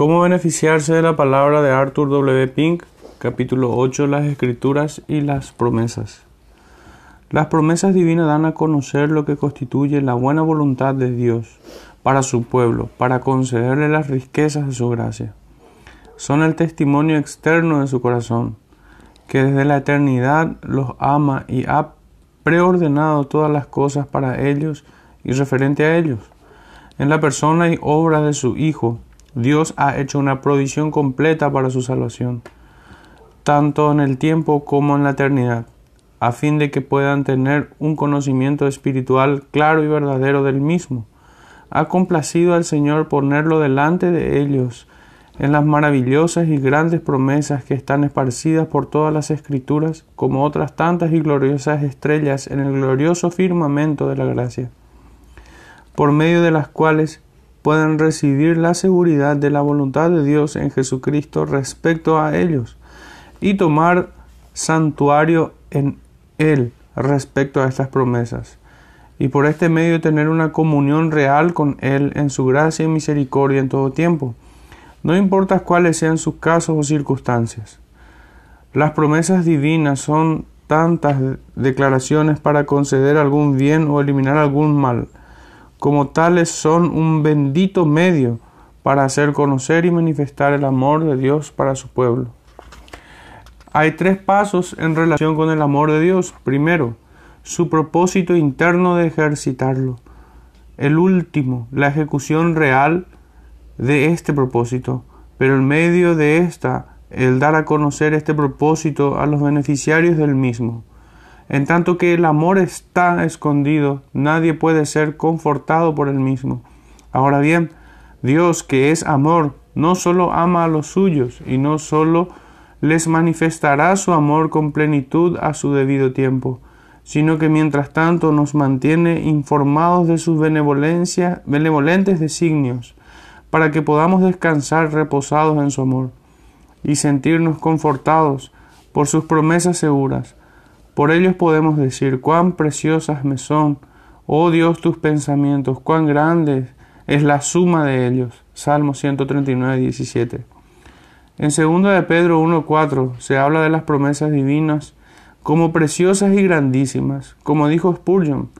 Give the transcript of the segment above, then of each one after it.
¿Cómo beneficiarse de la palabra de Arthur W. Pink? Capítulo 8. Las escrituras y las promesas. Las promesas divinas dan a conocer lo que constituye la buena voluntad de Dios para su pueblo, para concederle las riquezas de su gracia. Son el testimonio externo de su corazón, que desde la eternidad los ama y ha preordenado todas las cosas para ellos y referente a ellos. En la persona y obra de su Hijo, Dios ha hecho una provisión completa para su salvación, tanto en el tiempo como en la eternidad, a fin de que puedan tener un conocimiento espiritual claro y verdadero del mismo. Ha complacido al Señor ponerlo delante de ellos en las maravillosas y grandes promesas que están esparcidas por todas las escrituras, como otras tantas y gloriosas estrellas en el glorioso firmamento de la gracia, por medio de las cuales pueden recibir la seguridad de la voluntad de Dios en Jesucristo respecto a ellos y tomar santuario en Él respecto a estas promesas, y por este medio tener una comunión real con Él en su gracia y misericordia en todo tiempo, no importa cuáles sean sus casos o circunstancias. Las promesas divinas son tantas declaraciones para conceder algún bien o eliminar algún mal, como tales son un bendito medio para hacer conocer y manifestar el amor de Dios para su pueblo. Hay tres pasos en relación con el amor de Dios. Primero, su propósito interno de ejercitarlo. El último, la ejecución real de este propósito, pero en medio de esta, el dar a conocer este propósito a los beneficiarios del mismo. En tanto que el amor está escondido, nadie puede ser confortado por el mismo. Ahora bien, Dios, que es amor, no solo ama a los suyos, y no solo les manifestará su amor con plenitud a su debido tiempo, sino que mientras tanto nos mantiene informados de sus benevolentes designios, para que podamos descansar reposados en su amor, y sentirnos confortados por sus promesas seguras por ellos podemos decir, cuán preciosas me son, oh Dios, tus pensamientos, cuán grande es la suma de ellos. Salmo 139, 17. En 2 de Pedro 1.4 se habla de las promesas divinas como preciosas y grandísimas. Como dijo Spurgeon,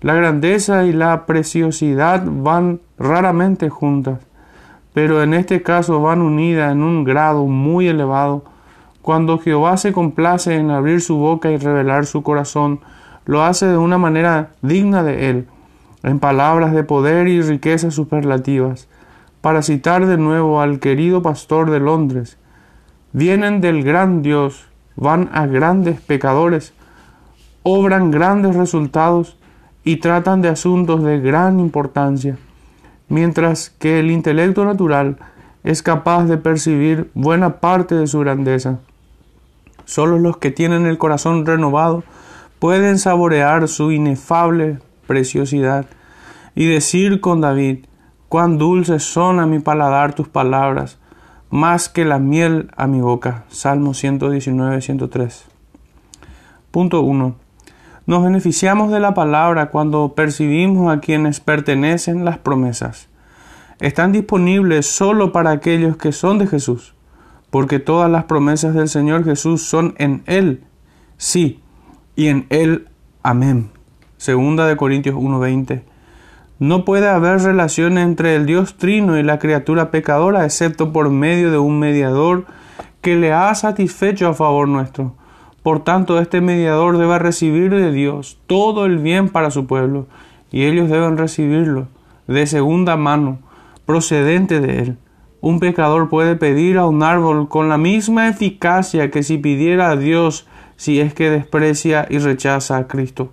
la grandeza y la preciosidad van raramente juntas, pero en este caso van unidas en un grado muy elevado cuando Jehová se complace en abrir su boca y revelar su corazón, lo hace de una manera digna de él, en palabras de poder y riquezas superlativas. Para citar de nuevo al querido pastor de Londres, vienen del gran Dios, van a grandes pecadores, obran grandes resultados y tratan de asuntos de gran importancia, mientras que el intelecto natural es capaz de percibir buena parte de su grandeza. Solo los que tienen el corazón renovado pueden saborear su inefable preciosidad y decir con David, cuán dulces son a mi paladar tus palabras, más que la miel a mi boca. Salmo 119, 103. Punto 1. Nos beneficiamos de la palabra cuando percibimos a quienes pertenecen las promesas. Están disponibles solo para aquellos que son de Jesús porque todas las promesas del Señor Jesús son en Él, sí, y en Él, amén. Segunda de Corintios 1:20. No puede haber relación entre el Dios trino y la criatura pecadora, excepto por medio de un mediador que le ha satisfecho a favor nuestro. Por tanto, este mediador debe recibir de Dios todo el bien para su pueblo, y ellos deben recibirlo de segunda mano, procedente de él. Un pecador puede pedir a un árbol con la misma eficacia que si pidiera a Dios si es que desprecia y rechaza a Cristo.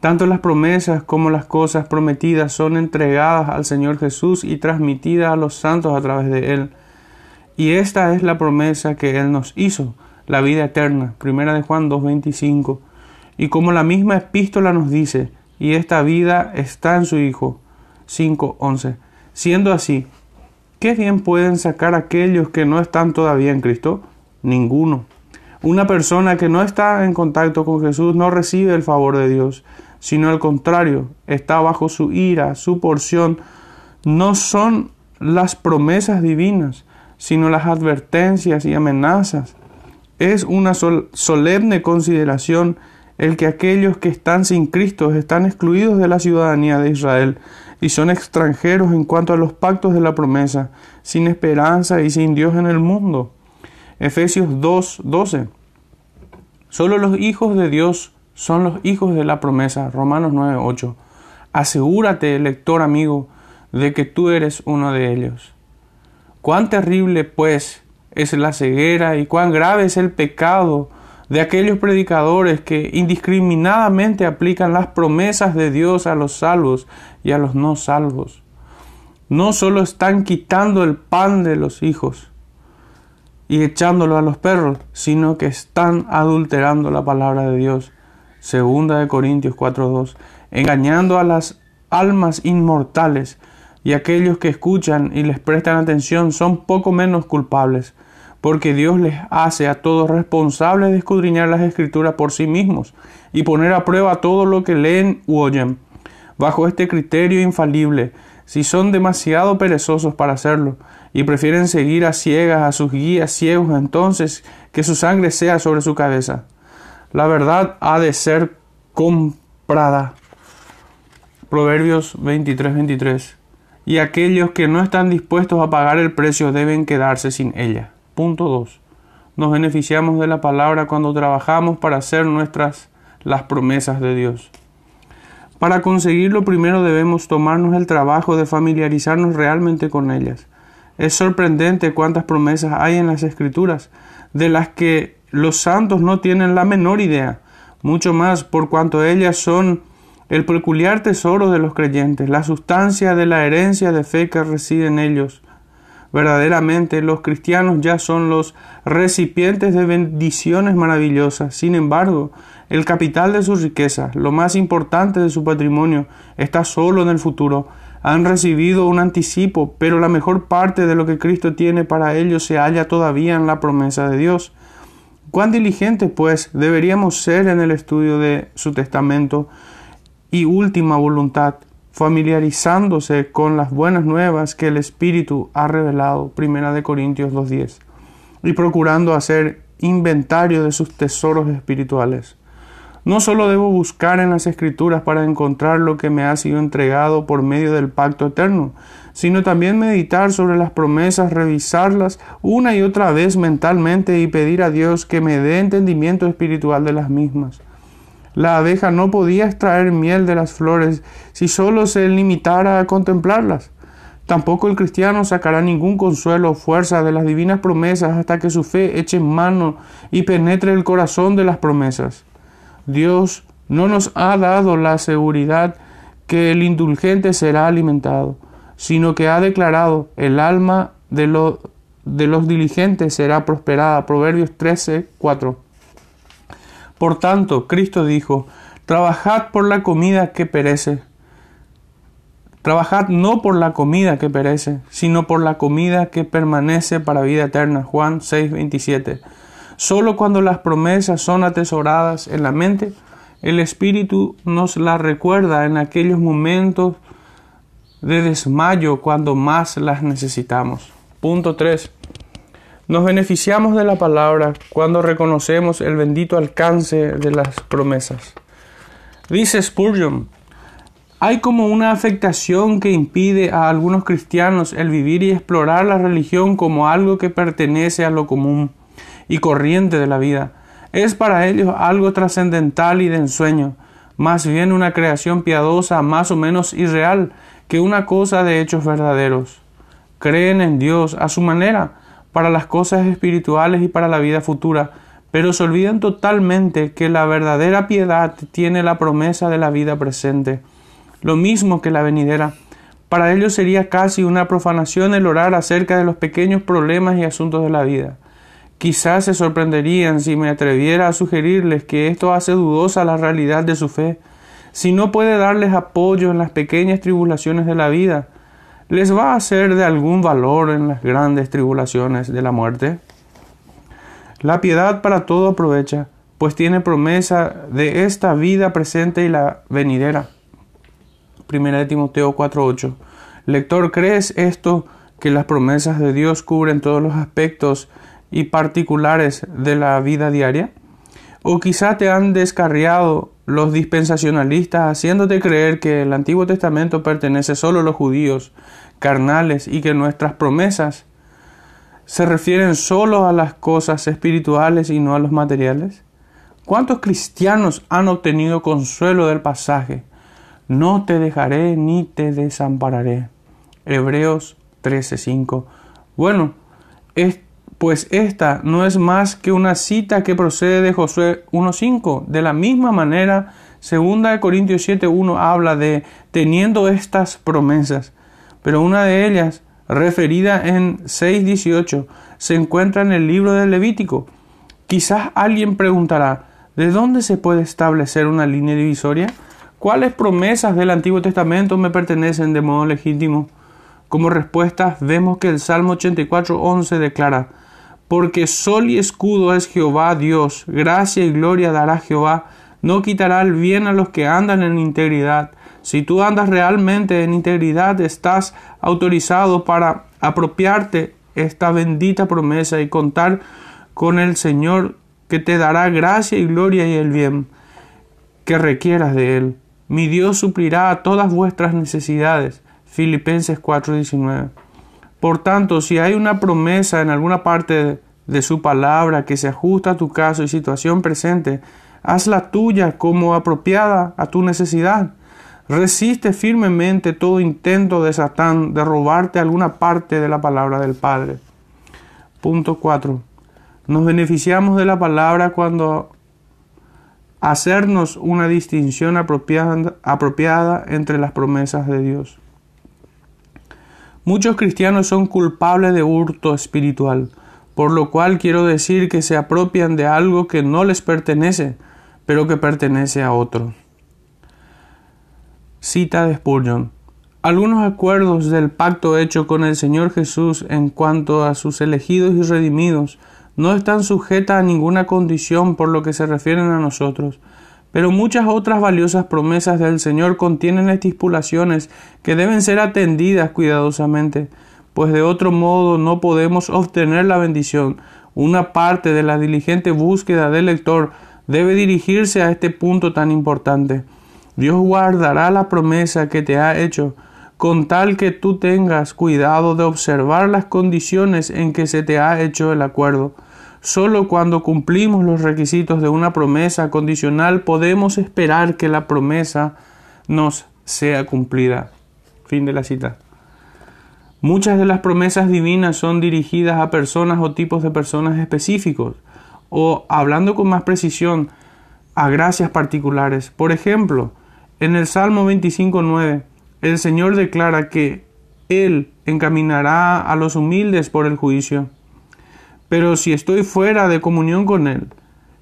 Tanto las promesas como las cosas prometidas son entregadas al Señor Jesús y transmitidas a los santos a través de Él. Y esta es la promesa que Él nos hizo, la vida eterna. Primera de Juan 2.25. Y como la misma epístola nos dice, y esta vida está en su Hijo. 5.11. Siendo así, ¿Qué bien pueden sacar aquellos que no están todavía en Cristo? Ninguno. Una persona que no está en contacto con Jesús no recibe el favor de Dios, sino al contrario, está bajo su ira, su porción no son las promesas divinas, sino las advertencias y amenazas. Es una solemne consideración el que aquellos que están sin Cristo están excluidos de la ciudadanía de Israel y son extranjeros en cuanto a los pactos de la promesa, sin esperanza y sin Dios en el mundo. Efesios 2, 12. Solo los hijos de Dios son los hijos de la promesa. Romanos 9, 8. Asegúrate, lector amigo, de que tú eres uno de ellos. Cuán terrible, pues, es la ceguera y cuán grave es el pecado de aquellos predicadores que indiscriminadamente aplican las promesas de Dios a los salvos y a los no salvos. No solo están quitando el pan de los hijos y echándolo a los perros, sino que están adulterando la palabra de Dios. Segunda de Corintios 4:2, engañando a las almas inmortales y aquellos que escuchan y les prestan atención son poco menos culpables porque Dios les hace a todos responsables de escudriñar las escrituras por sí mismos y poner a prueba todo lo que leen u oyen. Bajo este criterio infalible, si son demasiado perezosos para hacerlo y prefieren seguir a ciegas a sus guías ciegos, entonces que su sangre sea sobre su cabeza. La verdad ha de ser comprada. Proverbios 23-23. Y aquellos que no están dispuestos a pagar el precio deben quedarse sin ella. Punto 2. Nos beneficiamos de la palabra cuando trabajamos para hacer nuestras las promesas de Dios. Para conseguirlo primero debemos tomarnos el trabajo de familiarizarnos realmente con ellas. Es sorprendente cuántas promesas hay en las escrituras, de las que los santos no tienen la menor idea, mucho más por cuanto ellas son el peculiar tesoro de los creyentes, la sustancia de la herencia de fe que reside en ellos, Verdaderamente los cristianos ya son los recipientes de bendiciones maravillosas. Sin embargo, el capital de sus riquezas, lo más importante de su patrimonio, está solo en el futuro. Han recibido un anticipo, pero la mejor parte de lo que Cristo tiene para ellos se halla todavía en la promesa de Dios. Cuán diligentes, pues, deberíamos ser en el estudio de su testamento y última voluntad, familiarizándose con las buenas nuevas que el Espíritu ha revelado, Primera de Corintios 2.10, y procurando hacer inventario de sus tesoros espirituales. No solo debo buscar en las Escrituras para encontrar lo que me ha sido entregado por medio del pacto eterno, sino también meditar sobre las promesas, revisarlas una y otra vez mentalmente y pedir a Dios que me dé entendimiento espiritual de las mismas. La abeja no podía extraer miel de las flores si solo se limitara a contemplarlas. Tampoco el cristiano sacará ningún consuelo o fuerza de las divinas promesas hasta que su fe eche mano y penetre el corazón de las promesas. Dios no nos ha dado la seguridad que el indulgente será alimentado, sino que ha declarado el alma de, de los diligentes será prosperada. Proverbios 13, 4. Por tanto, Cristo dijo, trabajad por la comida que perece. Trabajad no por la comida que perece, sino por la comida que permanece para vida eterna. Juan 6:27. Solo cuando las promesas son atesoradas en la mente, el Espíritu nos las recuerda en aquellos momentos de desmayo cuando más las necesitamos. Punto 3. Nos beneficiamos de la palabra cuando reconocemos el bendito alcance de las promesas. Dice Spurgeon, hay como una afectación que impide a algunos cristianos el vivir y explorar la religión como algo que pertenece a lo común y corriente de la vida. Es para ellos algo trascendental y de ensueño, más bien una creación piadosa más o menos irreal que una cosa de hechos verdaderos. Creen en Dios a su manera, para las cosas espirituales y para la vida futura, pero se olvidan totalmente que la verdadera piedad tiene la promesa de la vida presente, lo mismo que la venidera. Para ellos sería casi una profanación el orar acerca de los pequeños problemas y asuntos de la vida. Quizás se sorprenderían si me atreviera a sugerirles que esto hace dudosa la realidad de su fe. Si no puede darles apoyo en las pequeñas tribulaciones de la vida, les va a ser de algún valor en las grandes tribulaciones de la muerte? La piedad para todo aprovecha, pues tiene promesa de esta vida presente y la venidera. Primera de Timoteo 4:8. Lector, ¿crees esto que las promesas de Dios cubren todos los aspectos y particulares de la vida diaria? ¿O quizá te han descarriado los dispensacionalistas haciéndote creer que el Antiguo Testamento pertenece solo a los judíos carnales y que nuestras promesas se refieren solo a las cosas espirituales y no a los materiales? ¿Cuántos cristianos han obtenido consuelo del pasaje? No te dejaré ni te desampararé. Hebreos 13:5. Bueno, pues esta no es más que una cita que procede de Josué 1:5. De la misma manera, 2 Corintios 7:1 habla de teniendo estas promesas, pero una de ellas, referida en 6:18, se encuentra en el libro del Levítico. Quizás alguien preguntará, ¿de dónde se puede establecer una línea divisoria? ¿Cuáles promesas del Antiguo Testamento me pertenecen de modo legítimo? Como respuesta vemos que el Salmo 84.11 declara, Porque sol y escudo es Jehová Dios, gracia y gloria dará Jehová, no quitará el bien a los que andan en integridad. Si tú andas realmente en integridad, estás autorizado para apropiarte esta bendita promesa y contar con el Señor que te dará gracia y gloria y el bien que requieras de Él. Mi Dios suplirá todas vuestras necesidades Filipenses 4:19. Por tanto, si hay una promesa en alguna parte de su palabra que se ajusta a tu caso y situación presente, hazla tuya como apropiada a tu necesidad. Resiste firmemente todo intento de Satán de robarte alguna parte de la palabra del Padre. Punto 4. Nos beneficiamos de la palabra cuando hacernos una distinción apropiada, apropiada entre las promesas de Dios. Muchos cristianos son culpables de hurto espiritual, por lo cual quiero decir que se apropian de algo que no les pertenece, pero que pertenece a otro. Cita de Spurgeon. Algunos acuerdos del pacto hecho con el Señor Jesús en cuanto a sus elegidos y redimidos no están sujetas a ninguna condición por lo que se refieren a nosotros, pero muchas otras valiosas promesas del Señor contienen estipulaciones que deben ser atendidas cuidadosamente, pues de otro modo no podemos obtener la bendición. Una parte de la diligente búsqueda del lector debe dirigirse a este punto tan importante. Dios guardará la promesa que te ha hecho, con tal que tú tengas cuidado de observar las condiciones en que se te ha hecho el acuerdo. Solo cuando cumplimos los requisitos de una promesa condicional podemos esperar que la promesa nos sea cumplida. Fin de la cita. Muchas de las promesas divinas son dirigidas a personas o tipos de personas específicos, o, hablando con más precisión, a gracias particulares. Por ejemplo, en el Salmo 25.9, el Señor declara que Él encaminará a los humildes por el juicio. Pero si estoy fuera de comunión con Él,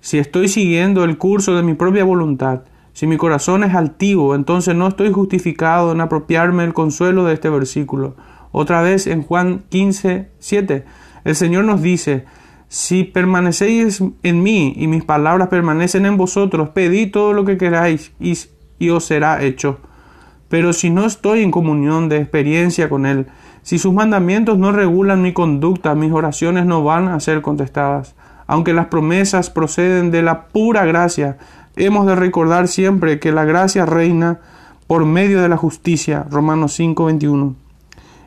si estoy siguiendo el curso de mi propia voluntad, si mi corazón es altivo, entonces no estoy justificado en apropiarme el consuelo de este versículo. Otra vez en Juan 15, 7, el Señor nos dice, si permanecéis en mí y mis palabras permanecen en vosotros, pedid todo lo que queráis y, y os será hecho. Pero si no estoy en comunión de experiencia con Él, si sus mandamientos no regulan mi conducta, mis oraciones no van a ser contestadas. Aunque las promesas proceden de la pura gracia, hemos de recordar siempre que la gracia reina por medio de la justicia, Romanos 5:21,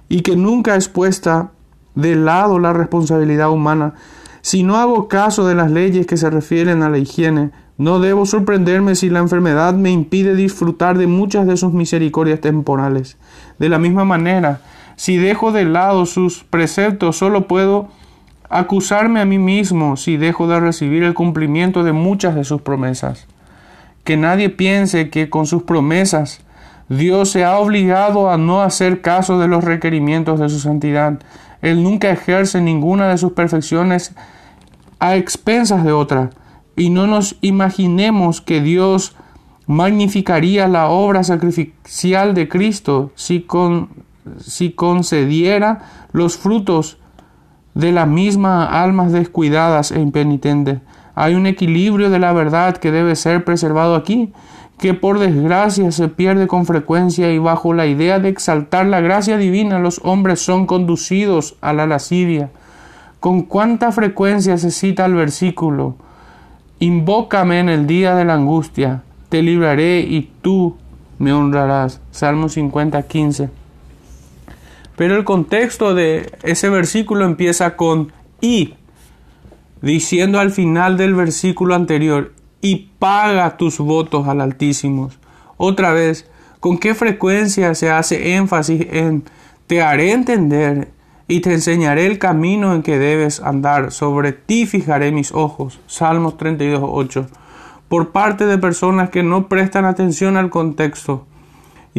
y que nunca es puesta de lado la responsabilidad humana. Si no hago caso de las leyes que se refieren a la higiene, no debo sorprenderme si la enfermedad me impide disfrutar de muchas de sus misericordias temporales. De la misma manera, si dejo de lado sus preceptos, solo puedo acusarme a mí mismo si dejo de recibir el cumplimiento de muchas de sus promesas. Que nadie piense que con sus promesas Dios se ha obligado a no hacer caso de los requerimientos de su santidad. Él nunca ejerce ninguna de sus perfecciones a expensas de otra. Y no nos imaginemos que Dios magnificaría la obra sacrificial de Cristo si con si concediera los frutos de la misma almas descuidadas e impenitentes. Hay un equilibrio de la verdad que debe ser preservado aquí. que por desgracia se pierde con frecuencia y bajo la idea de exaltar la gracia divina los hombres son conducidos a la lascivia. Con cuánta frecuencia se cita el versículo, Invócame en el día de la angustia, te libraré y tú me honrarás. Salmo 50, 15. Pero el contexto de ese versículo empieza con y, diciendo al final del versículo anterior, y paga tus votos al Altísimo. Otra vez, ¿con qué frecuencia se hace énfasis en te haré entender y te enseñaré el camino en que debes andar, sobre ti fijaré mis ojos? Salmos 32, 8. Por parte de personas que no prestan atención al contexto.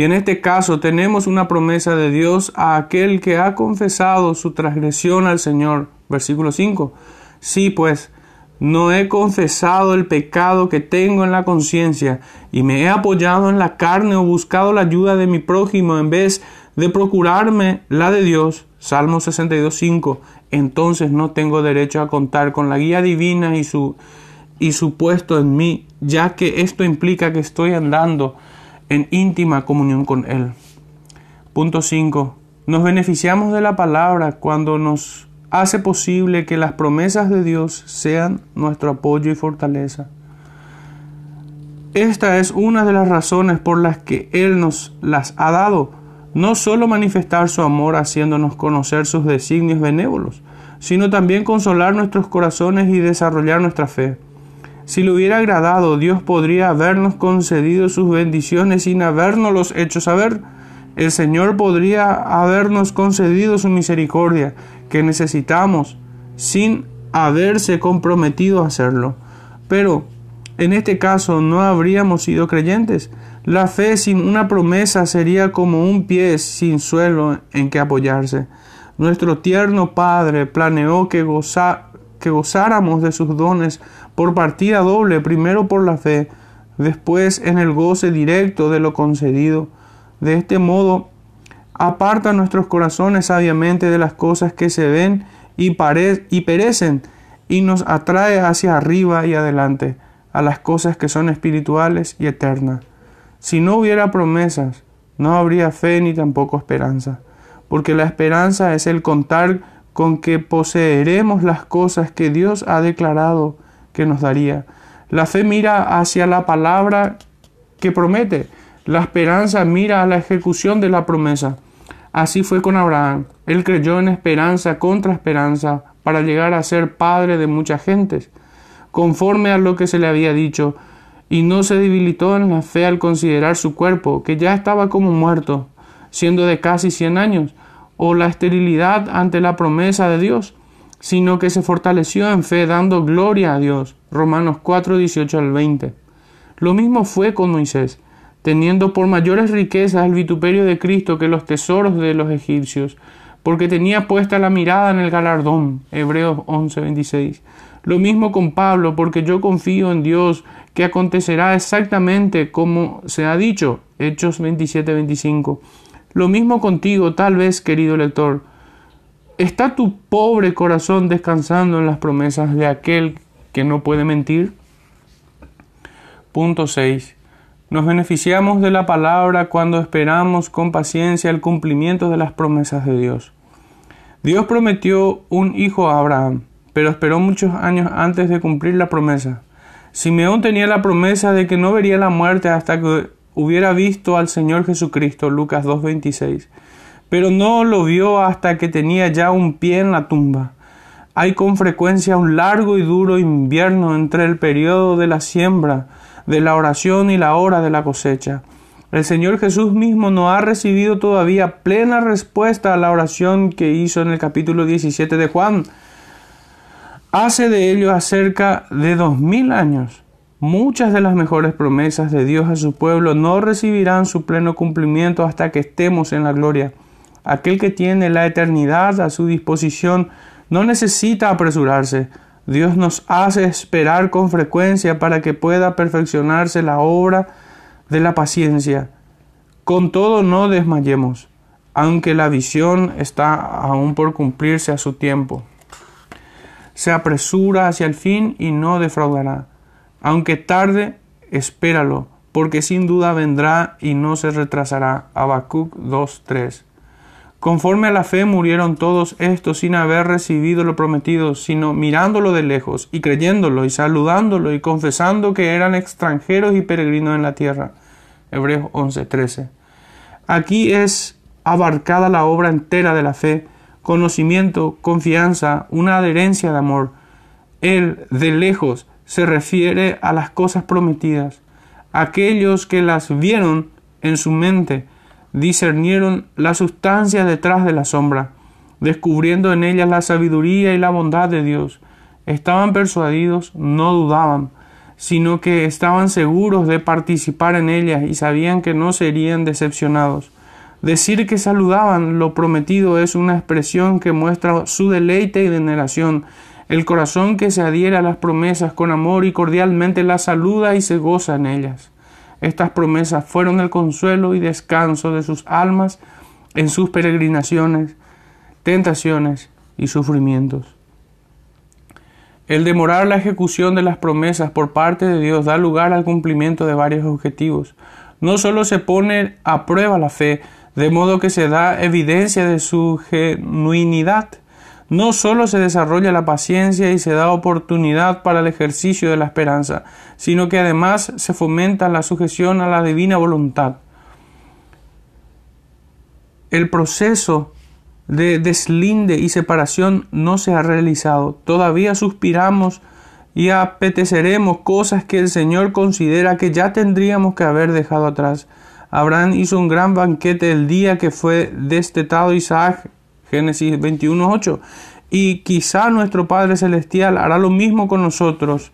Y en este caso tenemos una promesa de Dios a aquel que ha confesado su transgresión al Señor. Versículo 5. Sí, pues, no he confesado el pecado que tengo en la conciencia y me he apoyado en la carne o buscado la ayuda de mi prójimo en vez de procurarme la de Dios. Salmo 62.5. Entonces no tengo derecho a contar con la guía divina y su, y su puesto en mí, ya que esto implica que estoy andando en íntima comunión con Él. Punto 5. Nos beneficiamos de la palabra cuando nos hace posible que las promesas de Dios sean nuestro apoyo y fortaleza. Esta es una de las razones por las que Él nos las ha dado, no solo manifestar su amor haciéndonos conocer sus designios benévolos, sino también consolar nuestros corazones y desarrollar nuestra fe. Si le hubiera agradado, Dios podría habernos concedido sus bendiciones sin habernos hecho saber. El Señor podría habernos concedido su misericordia que necesitamos sin haberse comprometido a hacerlo. Pero en este caso no habríamos sido creyentes. La fe sin una promesa sería como un pie sin suelo en que apoyarse. Nuestro tierno Padre planeó que, que gozáramos de sus dones por partida doble, primero por la fe, después en el goce directo de lo concedido. De este modo, aparta nuestros corazones sabiamente de las cosas que se ven y, y perecen, y nos atrae hacia arriba y adelante, a las cosas que son espirituales y eternas. Si no hubiera promesas, no habría fe ni tampoco esperanza, porque la esperanza es el contar con que poseeremos las cosas que Dios ha declarado que nos daría. La fe mira hacia la palabra que promete, la esperanza mira a la ejecución de la promesa. Así fue con Abraham. Él creyó en esperanza contra esperanza para llegar a ser padre de muchas gentes, conforme a lo que se le había dicho, y no se debilitó en la fe al considerar su cuerpo, que ya estaba como muerto, siendo de casi cien años, o la esterilidad ante la promesa de Dios, sino que se fortaleció en fe dando gloria a Dios. Romanos 4, 18 al 20. Lo mismo fue con Moisés teniendo por mayores riquezas el vituperio de Cristo que los tesoros de los egipcios, porque tenía puesta la mirada en el galardón. Hebreos 11:26. Lo mismo con Pablo, porque yo confío en Dios que acontecerá exactamente como se ha dicho. Hechos 27:25. Lo mismo contigo, tal vez, querido lector. ¿Está tu pobre corazón descansando en las promesas de aquel que no puede mentir? Punto 6. Nos beneficiamos de la palabra cuando esperamos con paciencia el cumplimiento de las promesas de Dios. Dios prometió un hijo a Abraham, pero esperó muchos años antes de cumplir la promesa. Simeón tenía la promesa de que no vería la muerte hasta que hubiera visto al Señor Jesucristo, Lucas 2.26, pero no lo vio hasta que tenía ya un pie en la tumba. Hay con frecuencia un largo y duro invierno entre el periodo de la siembra de la oración y la hora de la cosecha. El Señor Jesús mismo no ha recibido todavía plena respuesta a la oración que hizo en el capítulo 17 de Juan. Hace de ello acerca de dos mil años. Muchas de las mejores promesas de Dios a su pueblo no recibirán su pleno cumplimiento hasta que estemos en la gloria. Aquel que tiene la eternidad a su disposición no necesita apresurarse, Dios nos hace esperar con frecuencia para que pueda perfeccionarse la obra de la paciencia. Con todo no desmayemos, aunque la visión está aún por cumplirse a su tiempo. Se apresura hacia el fin y no defraudará. Aunque tarde, espéralo, porque sin duda vendrá y no se retrasará. Habacuc 2.3. Conforme a la fe murieron todos estos sin haber recibido lo prometido, sino mirándolo de lejos y creyéndolo y saludándolo y confesando que eran extranjeros y peregrinos en la tierra. Hebreos 11:13. Aquí es abarcada la obra entera de la fe, conocimiento, confianza, una adherencia de amor. Él, de lejos, se refiere a las cosas prometidas. Aquellos que las vieron en su mente discernieron la sustancia detrás de la sombra, descubriendo en ellas la sabiduría y la bondad de Dios. Estaban persuadidos, no dudaban, sino que estaban seguros de participar en ellas y sabían que no serían decepcionados. Decir que saludaban lo prometido es una expresión que muestra su deleite y veneración. El corazón que se adhiere a las promesas con amor y cordialmente las saluda y se goza en ellas. Estas promesas fueron el consuelo y descanso de sus almas en sus peregrinaciones, tentaciones y sufrimientos. El demorar la ejecución de las promesas por parte de Dios da lugar al cumplimiento de varios objetivos. No solo se pone a prueba la fe, de modo que se da evidencia de su genuinidad. No solo se desarrolla la paciencia y se da oportunidad para el ejercicio de la esperanza, sino que además se fomenta la sujeción a la divina voluntad. El proceso de deslinde y separación no se ha realizado. Todavía suspiramos y apeteceremos cosas que el Señor considera que ya tendríamos que haber dejado atrás. Abraham hizo un gran banquete el día que fue destetado Isaac, Génesis 21.8, y quizá nuestro Padre Celestial hará lo mismo con nosotros.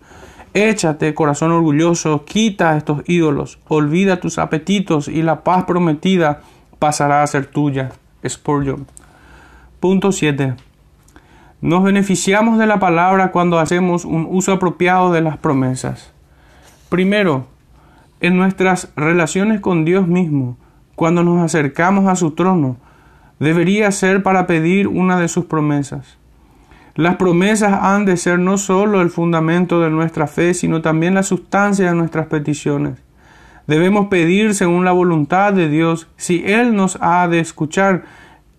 Échate, corazón orgulloso, quita estos ídolos, olvida tus apetitos y la paz prometida pasará a ser tuya. Spurgeon. Punto 7. Nos beneficiamos de la palabra cuando hacemos un uso apropiado de las promesas. Primero, en nuestras relaciones con Dios mismo, cuando nos acercamos a su trono, debería ser para pedir una de sus promesas. Las promesas han de ser no solo el fundamento de nuestra fe, sino también la sustancia de nuestras peticiones. Debemos pedir según la voluntad de Dios si Él nos ha de escuchar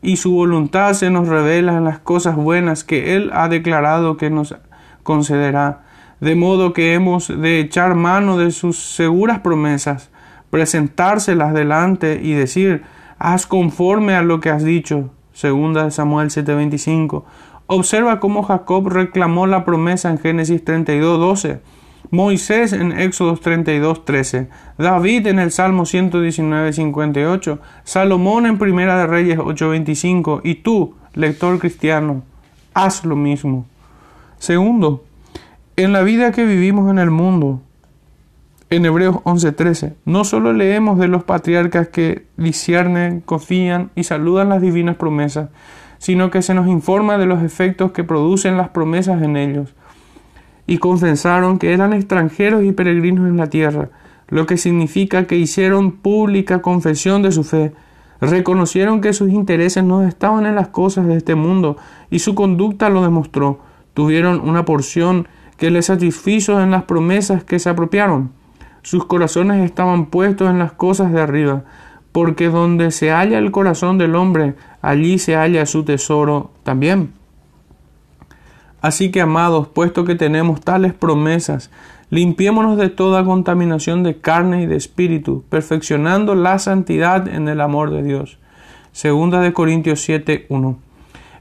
y su voluntad se nos revela en las cosas buenas que Él ha declarado que nos concederá de modo que hemos de echar mano de sus seguras promesas, presentárselas delante y decir, haz conforme a lo que has dicho. Segunda de Samuel 7:25. Observa cómo Jacob reclamó la promesa en Génesis 32:12. Moisés en Éxodo 32:13, David en el Salmo 119:58, Salomón en Primera de Reyes 8:25 y tú, lector cristiano, haz lo mismo. Segundo, en la vida que vivimos en el mundo, en Hebreos 11:13, no solo leemos de los patriarcas que disciernen, confían y saludan las divinas promesas, sino que se nos informa de los efectos que producen las promesas en ellos. Y confesaron que eran extranjeros y peregrinos en la tierra, lo que significa que hicieron pública confesión de su fe, reconocieron que sus intereses no estaban en las cosas de este mundo y su conducta lo demostró. Tuvieron una porción que les satisfizo en las promesas que se apropiaron. Sus corazones estaban puestos en las cosas de arriba, porque donde se halla el corazón del hombre, allí se halla su tesoro también. Así que, amados, puesto que tenemos tales promesas, limpiémonos de toda contaminación de carne y de espíritu, perfeccionando la santidad en el amor de Dios. Segunda de Corintios 7, 1.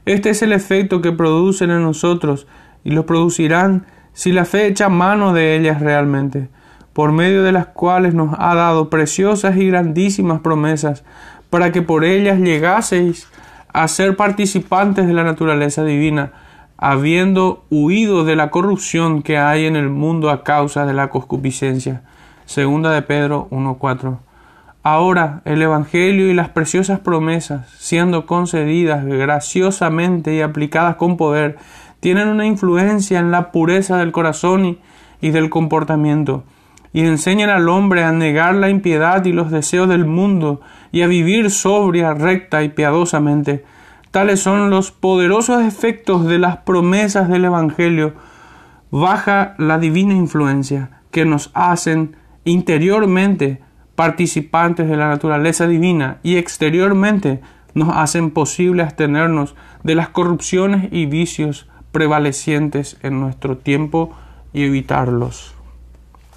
Este es el efecto que producen en nosotros y lo producirán si la fe echa mano de ellas realmente, por medio de las cuales nos ha dado preciosas y grandísimas promesas, para que por ellas llegaseis a ser participantes de la naturaleza divina, habiendo huido de la corrupción que hay en el mundo a causa de la concupiscencia. Segunda de Pedro 1.4. Ahora el Evangelio y las preciosas promesas, siendo concedidas graciosamente y aplicadas con poder, tienen una influencia en la pureza del corazón y, del comportamiento, y enseñan al hombre a negar la impiedad y los deseos del mundo y a vivir sobria, recta y piadosamente. Tales son los poderosos efectos de las promesas del Evangelio baja la divina influencia que nos hacen interiormente participantes de la naturaleza divina y exteriormente nos hacen posible abstenernos de las corrupciones y vicios prevalecientes en nuestro tiempo y evitarlos.